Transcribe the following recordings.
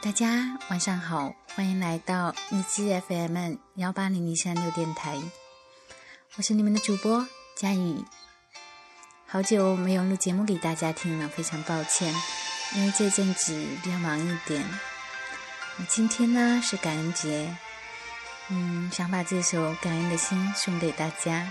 大家晚上好，欢迎来到荔枝 FM 幺八零零三六电台，我是你们的主播佳宇。好久没有录节目给大家听了，非常抱歉，因为这阵子比较忙一点。今天呢是感恩节，嗯，想把这首感恩的心送给大家。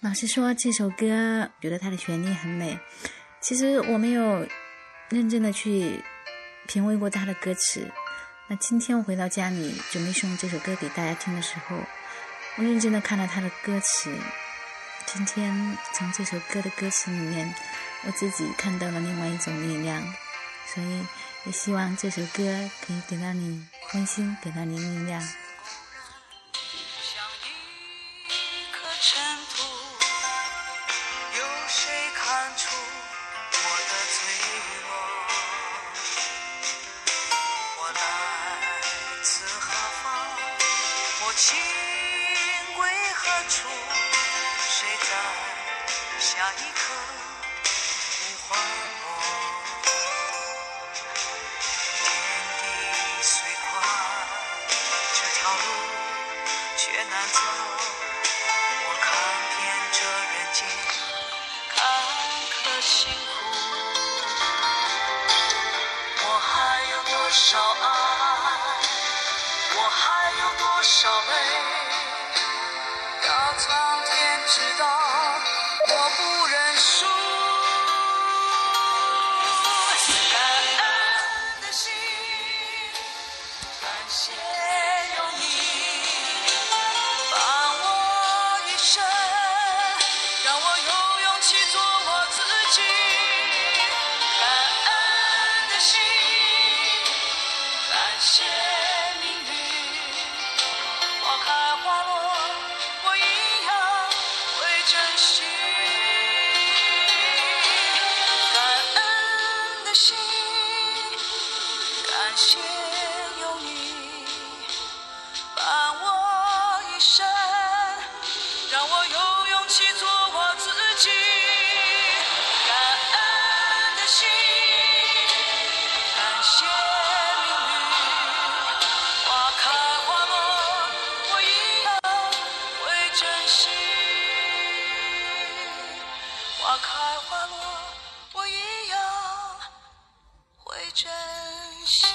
老实说，这首歌觉得它的旋律很美。其实我没有认真的去品味过它的歌词。那今天我回到家里准备送这首歌给大家听的时候，我认真的看了它的歌词。今天从这首歌的歌词里面，我自己看到了另外一种力量。所以也希望这首歌可以给到你温馨，给到你力量。尘土有谁看出我的脆弱我来自何方我情归何处？谁在下一刻呼唤我天地虽宽这条路却难走。少爱？我还有多少生，让我有勇气做我自己。感恩的心，感谢命运，花开花落，我一样会珍惜。花开花落。我一样会珍惜。